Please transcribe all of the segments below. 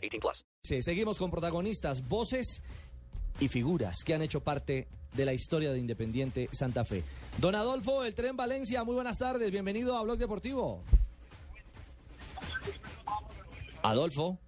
18 plus. Sí, seguimos con protagonistas, voces y figuras que han hecho parte de la historia de Independiente Santa Fe. Don Adolfo, el Tren Valencia, muy buenas tardes, bienvenido a Blog Deportivo. Adolfo.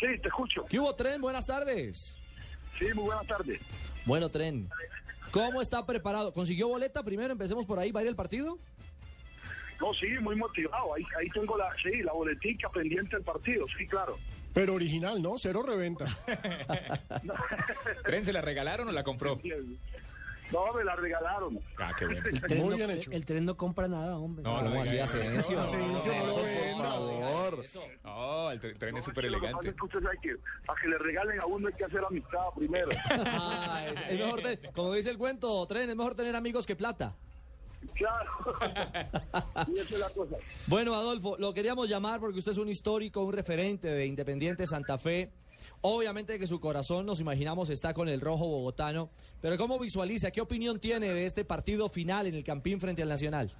Sí, te escucho. ¿Qué hubo, Tren? Buenas tardes. Sí, muy buenas tardes. Bueno, Tren, ¿cómo está preparado? ¿Consiguió boleta primero? Empecemos por ahí, ¿va a ir el partido? No, sí, muy motivado. Ahí, ahí tengo la, sí, la boletica pendiente del partido, sí, claro. Pero original, ¿no? Cero reventa. ¿Tren se la regalaron o la compró? No, me la regalaron. Ah, qué bien. El tren Muy no- bien hecho. El tren no compra nada, hombre. No, ¿Cómo no así, Asensio? eso. No lo venda. favor. No, el tren, tren es súper que elegante. es que que para que le regalen a uno hay que hacer amistad primero. Ah, es, es mejor, como dice el cuento, Tren, es mejor tener amigos que plata. Claro. y esa es la cosa. Bueno, Adolfo, lo queríamos llamar porque usted es un histórico, un referente de Independiente Santa Fe. Obviamente que su corazón, nos imaginamos, está con el rojo bogotano. Pero ¿cómo visualiza? ¿Qué opinión tiene de este partido final en el Campín frente al Nacional?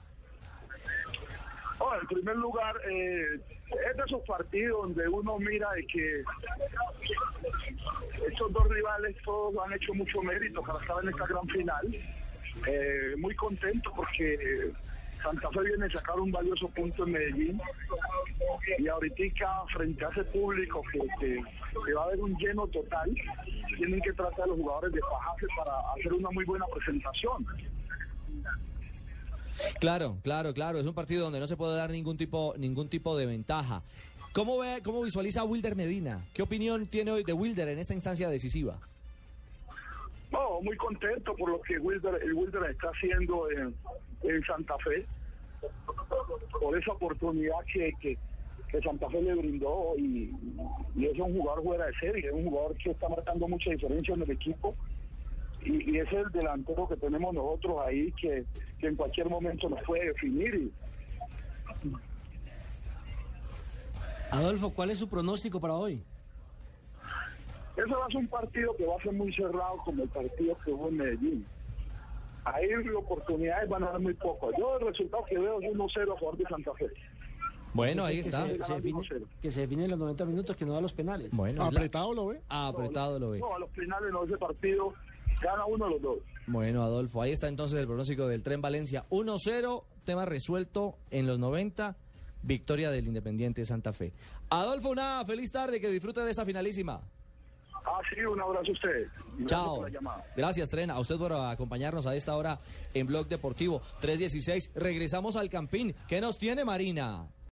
En primer lugar, eh, es de esos partidos donde uno mira de que estos dos rivales todos han hecho mucho mérito para estar en esta gran final. Eh, muy contento porque Santa Fe viene a sacar un valioso punto en Medellín y ahorita frente a ese público que, va a haber un lleno total, tienen que tratar a los jugadores de fajarse para hacer una muy buena presentación. Claro, claro, claro. Es un partido donde no se puede dar ningún tipo, ningún tipo de ventaja. ¿Cómo, ve, ¿Cómo visualiza Wilder Medina? ¿Qué opinión tiene hoy de Wilder en esta instancia decisiva? No, muy contento por lo que Wilder, el Wilder está haciendo en, en Santa Fe, por esa oportunidad que, que, que Santa Fe le brindó y, y es un jugador fuera de serie, es un jugador que está marcando mucha diferencia en el equipo y, y es el delantero que tenemos nosotros ahí que, que en cualquier momento nos puede definir Adolfo, ¿cuál es su pronóstico para hoy? Ese va a ser un partido que va a ser muy cerrado como el partido que hubo en Medellín. Ahí las oportunidades van a dar muy poco. Yo el resultado que veo es 1-0 a favor de Santa Fe. Bueno, ahí que está. Se, se define, que se define en los 90 minutos, que no da los penales. Bueno, la- Apretado lo ve. Ah, apretado lo ve. No, a los finales no, ese partido gana uno de los dos. Bueno, Adolfo, ahí está entonces el pronóstico del Tren Valencia. 1-0, tema resuelto en los 90, victoria del Independiente de Santa Fe. Adolfo, una feliz tarde, que disfrute de esta finalísima. Ah, sí, un abrazo a ustedes. Y gracias Chao. por la llamada. Gracias, Tren. A usted por acompañarnos a esta hora en Blog Deportivo 316. Regresamos al Campín. ¿Qué nos tiene, Marina?